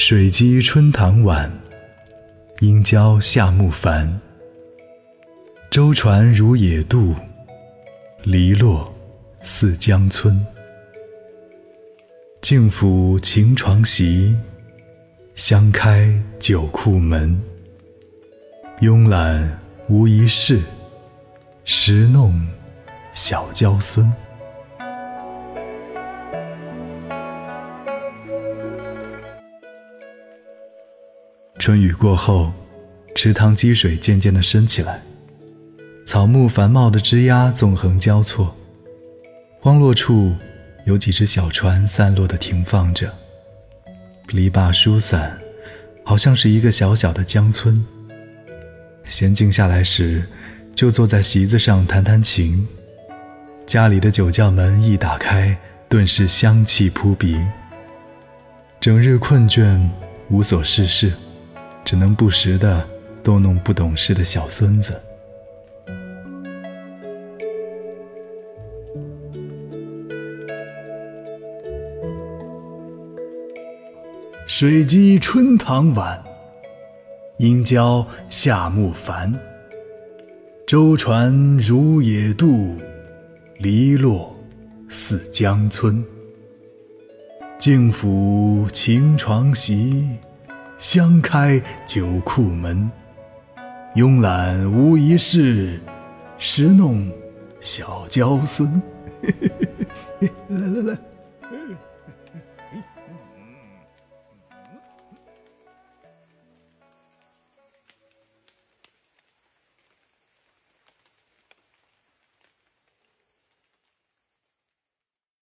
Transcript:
水击春塘晚，应教夏木繁。舟船如野渡，篱落似江村。镜甫晴床席，香开酒库门。慵懒无一事，时弄小娇孙。春雨过后，池塘积水渐渐地升起来，草木繁茂的枝桠纵横交错，荒落处有几只小船散落地停放着，篱笆疏散，好像是一个小小的江村。闲静下来时，就坐在席子上弹弹琴，家里的酒窖门一打开，顿时香气扑鼻。整日困倦，无所事事。只能不时的逗弄不懂事的小孙子。水击春塘晚，应教夏木繁。舟船如野渡，篱落似江村。镜甫晴床席。香开酒库门，慵懒无一事，时弄小娇孙。来来来。